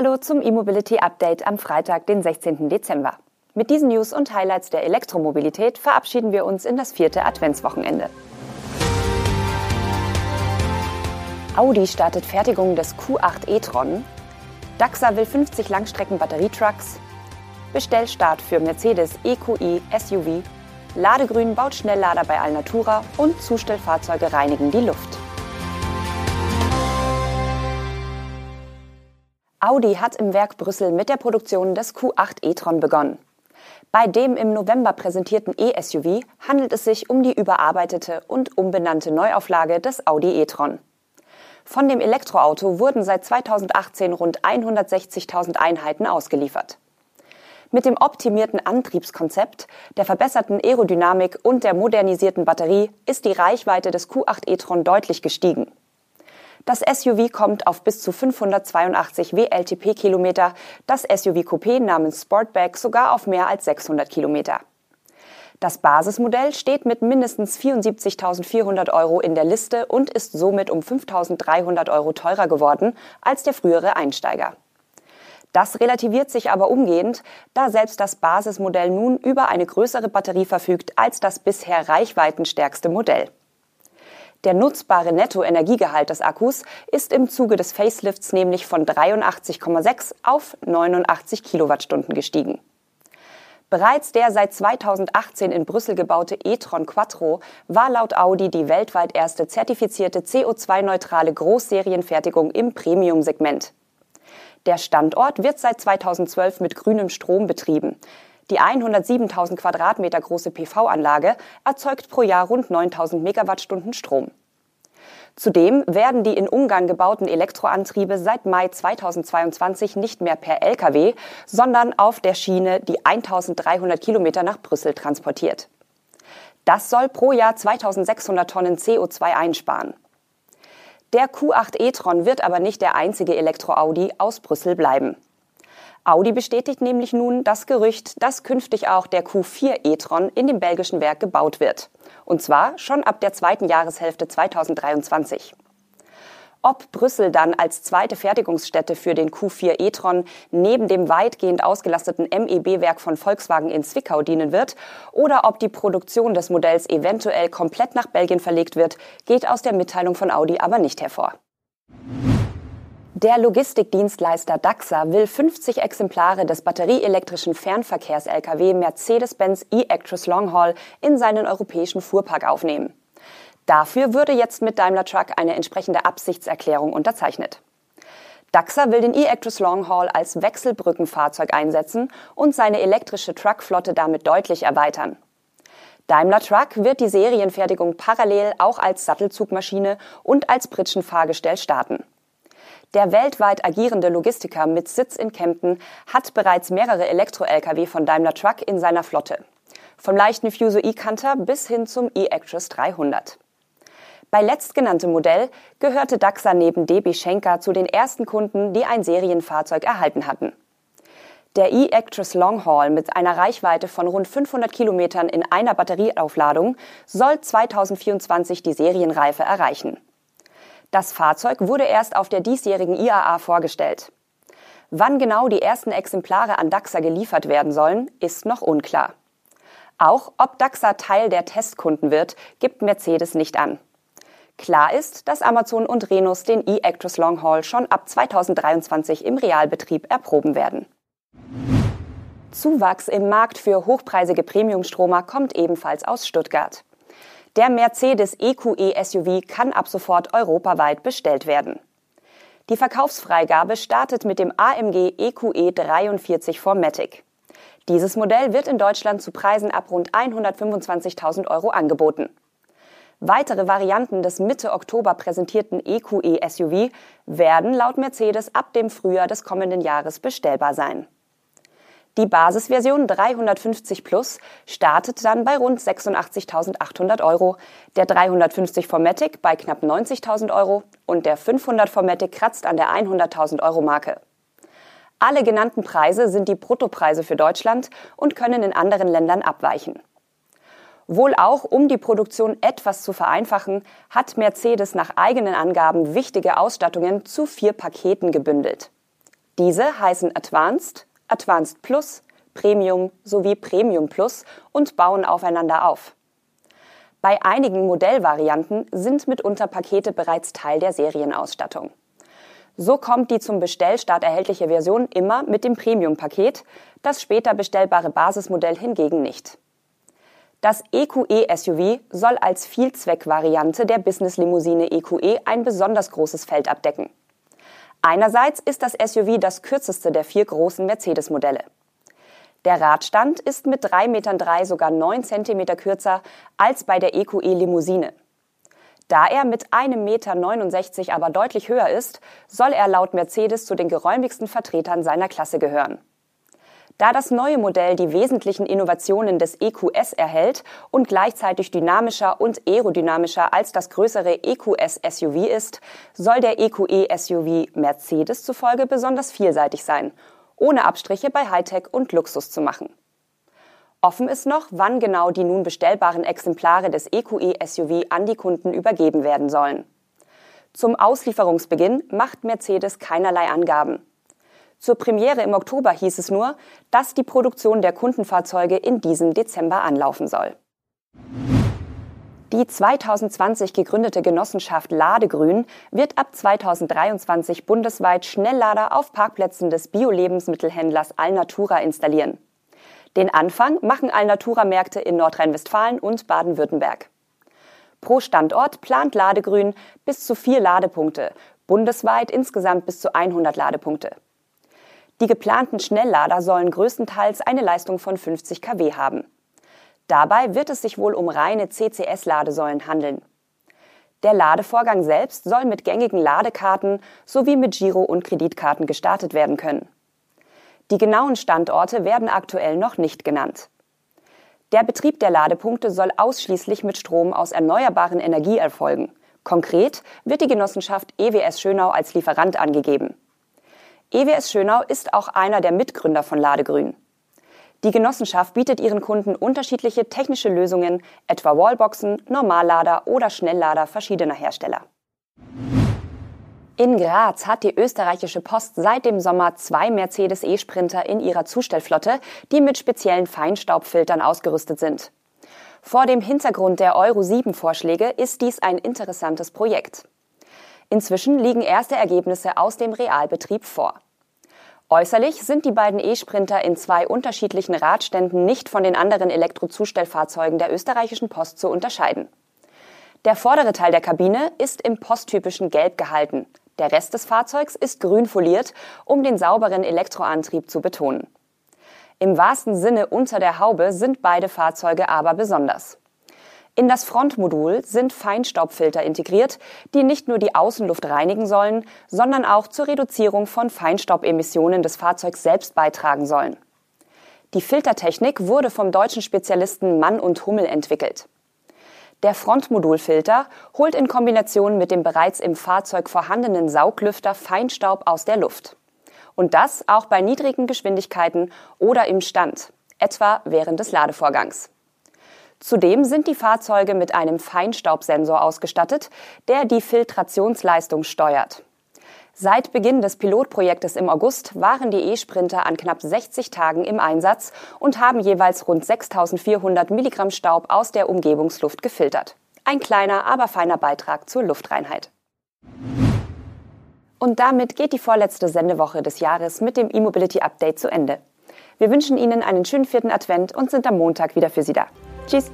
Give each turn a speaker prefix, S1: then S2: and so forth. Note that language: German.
S1: Hallo zum E-Mobility Update am Freitag, den 16. Dezember. Mit diesen News und Highlights der Elektromobilität verabschieden wir uns in das vierte Adventswochenende. Audi startet Fertigung des Q8 e-tron. DAXA will 50 Langstrecken-Batterietrucks. Bestellstart für Mercedes EQI SUV. Ladegrün baut Schnelllader bei Alnatura und Zustellfahrzeuge reinigen die Luft. Audi hat im Werk Brüssel mit der Produktion des Q8 e-tron begonnen. Bei dem im November präsentierten E-SUV handelt es sich um die überarbeitete und umbenannte Neuauflage des Audi e-tron. Von dem Elektroauto wurden seit 2018 rund 160.000 Einheiten ausgeliefert. Mit dem optimierten Antriebskonzept, der verbesserten Aerodynamik und der modernisierten Batterie ist die Reichweite des Q8 e-tron deutlich gestiegen. Das SUV kommt auf bis zu 582 WLTP-Kilometer, das SUV Coupé namens Sportback sogar auf mehr als 600 Kilometer. Das Basismodell steht mit mindestens 74.400 Euro in der Liste und ist somit um 5.300 Euro teurer geworden als der frühere Einsteiger. Das relativiert sich aber umgehend, da selbst das Basismodell nun über eine größere Batterie verfügt als das bisher reichweitenstärkste Modell. Der nutzbare Nettoenergiegehalt des Akkus ist im Zuge des Facelifts nämlich von 83,6 auf 89 Kilowattstunden gestiegen. Bereits der seit 2018 in Brüssel gebaute e-tron Quattro war laut Audi die weltweit erste zertifizierte CO2-neutrale Großserienfertigung im Premium-Segment. Der Standort wird seit 2012 mit grünem Strom betrieben. Die 107.000 Quadratmeter große PV-Anlage erzeugt pro Jahr rund 9.000 Megawattstunden Strom. Zudem werden die in Ungarn gebauten Elektroantriebe seit Mai 2022 nicht mehr per Lkw, sondern auf der Schiene die 1300 Kilometer nach Brüssel transportiert. Das soll pro Jahr 2600 Tonnen CO2 einsparen. Der Q8 e-tron wird aber nicht der einzige Elektro-Audi aus Brüssel bleiben. Audi bestätigt nämlich nun das Gerücht, dass künftig auch der Q4 e-tron in dem belgischen Werk gebaut wird. Und zwar schon ab der zweiten Jahreshälfte 2023. Ob Brüssel dann als zweite Fertigungsstätte für den Q4 e-tron neben dem weitgehend ausgelasteten MEB-Werk von Volkswagen in Zwickau dienen wird oder ob die Produktion des Modells eventuell komplett nach Belgien verlegt wird, geht aus der Mitteilung von Audi aber nicht hervor. Der Logistikdienstleister DAXA will 50 Exemplare des batterieelektrischen Fernverkehrs-Lkw Mercedes-Benz e-Actros Longhaul in seinen europäischen Fuhrpark aufnehmen. Dafür würde jetzt mit Daimler Truck eine entsprechende Absichtserklärung unterzeichnet. DAXA will den e-Actros Longhaul als Wechselbrückenfahrzeug einsetzen und seine elektrische Truckflotte damit deutlich erweitern. Daimler Truck wird die Serienfertigung parallel auch als Sattelzugmaschine und als Pritschenfahrgestell starten. Der weltweit agierende Logistiker mit Sitz in Kempten hat bereits mehrere Elektro-Lkw von Daimler Truck in seiner Flotte. Vom leichten Fuso e-Canter bis hin zum e-Actros 300. Bei letztgenanntem Modell gehörte Daxa neben DB Schenker zu den ersten Kunden, die ein Serienfahrzeug erhalten hatten. Der e-Actros Longhaul mit einer Reichweite von rund 500 Kilometern in einer Batterieaufladung soll 2024 die Serienreife erreichen. Das Fahrzeug wurde erst auf der diesjährigen IAA vorgestellt. Wann genau die ersten Exemplare an DAXA geliefert werden sollen, ist noch unklar. Auch ob DAXA Teil der Testkunden wird, gibt Mercedes nicht an. Klar ist, dass Amazon und Renus den e-Actros Longhaul schon ab 2023 im Realbetrieb erproben werden. Zuwachs im Markt für hochpreisige Premiumstromer kommt ebenfalls aus Stuttgart. Der Mercedes EQE SUV kann ab sofort europaweit bestellt werden. Die Verkaufsfreigabe startet mit dem AMG EQE 43 Formatic. Dieses Modell wird in Deutschland zu Preisen ab rund 125.000 Euro angeboten. Weitere Varianten des Mitte Oktober präsentierten EQE SUV werden laut Mercedes ab dem Frühjahr des kommenden Jahres bestellbar sein. Die Basisversion 350 Plus startet dann bei rund 86.800 Euro, der 350 Formatic bei knapp 90.000 Euro und der 500 Formatic kratzt an der 100.000 Euro Marke. Alle genannten Preise sind die Bruttopreise für Deutschland und können in anderen Ländern abweichen. Wohl auch, um die Produktion etwas zu vereinfachen, hat Mercedes nach eigenen Angaben wichtige Ausstattungen zu vier Paketen gebündelt. Diese heißen Advanced, Advanced Plus, Premium sowie Premium Plus und bauen aufeinander auf. Bei einigen Modellvarianten sind mitunter Pakete bereits Teil der Serienausstattung. So kommt die zum Bestellstart erhältliche Version immer mit dem Premium-Paket, das später bestellbare Basismodell hingegen nicht. Das EQE-SUV soll als Vielzweckvariante der Business-Limousine EQE ein besonders großes Feld abdecken. Einerseits ist das SUV das kürzeste der vier großen Mercedes-Modelle. Der Radstand ist mit 3,3 Metern sogar 9 cm kürzer als bei der EQE Limousine. Da er mit 1,69 Meter aber deutlich höher ist, soll er laut Mercedes zu den geräumigsten Vertretern seiner Klasse gehören. Da das neue Modell die wesentlichen Innovationen des EQS erhält und gleichzeitig dynamischer und aerodynamischer als das größere EQS SUV ist, soll der EQE SUV Mercedes zufolge besonders vielseitig sein ohne Abstriche bei Hightech und Luxus zu machen. Offen ist noch, wann genau die nun bestellbaren Exemplare des EQE SUV an die Kunden übergeben werden sollen. Zum Auslieferungsbeginn macht Mercedes keinerlei Angaben. Zur Premiere im Oktober hieß es nur, dass die Produktion der Kundenfahrzeuge in diesem Dezember anlaufen soll. Die 2020 gegründete Genossenschaft Ladegrün wird ab 2023 bundesweit Schnelllader auf Parkplätzen des Bio-Lebensmittelhändlers Alnatura installieren. Den Anfang machen Alnatura-Märkte in Nordrhein-Westfalen und Baden-Württemberg. Pro Standort plant Ladegrün bis zu vier Ladepunkte, bundesweit insgesamt bis zu 100 Ladepunkte. Die geplanten Schnelllader sollen größtenteils eine Leistung von 50 kW haben. Dabei wird es sich wohl um reine CCS-Ladesäulen handeln. Der Ladevorgang selbst soll mit gängigen Ladekarten sowie mit Giro- und Kreditkarten gestartet werden können. Die genauen Standorte werden aktuell noch nicht genannt. Der Betrieb der Ladepunkte soll ausschließlich mit Strom aus erneuerbaren Energie erfolgen. Konkret wird die Genossenschaft EWS Schönau als Lieferant angegeben. EWS Schönau ist auch einer der Mitgründer von Ladegrün. Die Genossenschaft bietet ihren Kunden unterschiedliche technische Lösungen, etwa Wallboxen, Normallader oder Schnelllader verschiedener Hersteller. In Graz hat die österreichische Post seit dem Sommer zwei Mercedes E-Sprinter in ihrer Zustellflotte, die mit speziellen Feinstaubfiltern ausgerüstet sind. Vor dem Hintergrund der Euro 7 Vorschläge ist dies ein interessantes Projekt. Inzwischen liegen erste Ergebnisse aus dem Realbetrieb vor. Äußerlich sind die beiden E-Sprinter in zwei unterschiedlichen Radständen nicht von den anderen Elektrozustellfahrzeugen der österreichischen Post zu unterscheiden. Der vordere Teil der Kabine ist im posttypischen Gelb gehalten. Der Rest des Fahrzeugs ist grün foliert, um den sauberen Elektroantrieb zu betonen. Im wahrsten Sinne unter der Haube sind beide Fahrzeuge aber besonders. In das Frontmodul sind Feinstaubfilter integriert, die nicht nur die Außenluft reinigen sollen, sondern auch zur Reduzierung von Feinstaubemissionen des Fahrzeugs selbst beitragen sollen. Die Filtertechnik wurde vom deutschen Spezialisten Mann und Hummel entwickelt. Der Frontmodulfilter holt in Kombination mit dem bereits im Fahrzeug vorhandenen Sauglüfter Feinstaub aus der Luft. Und das auch bei niedrigen Geschwindigkeiten oder im Stand, etwa während des Ladevorgangs. Zudem sind die Fahrzeuge mit einem Feinstaubsensor ausgestattet, der die Filtrationsleistung steuert. Seit Beginn des Pilotprojektes im August waren die E-Sprinter an knapp 60 Tagen im Einsatz und haben jeweils rund 6400 Milligramm Staub aus der Umgebungsluft gefiltert. Ein kleiner, aber feiner Beitrag zur Luftreinheit. Und damit geht die vorletzte Sendewoche des Jahres mit dem E-Mobility Update zu Ende. Wir wünschen Ihnen einen schönen vierten Advent und sind am Montag wieder für Sie da. Tschüss.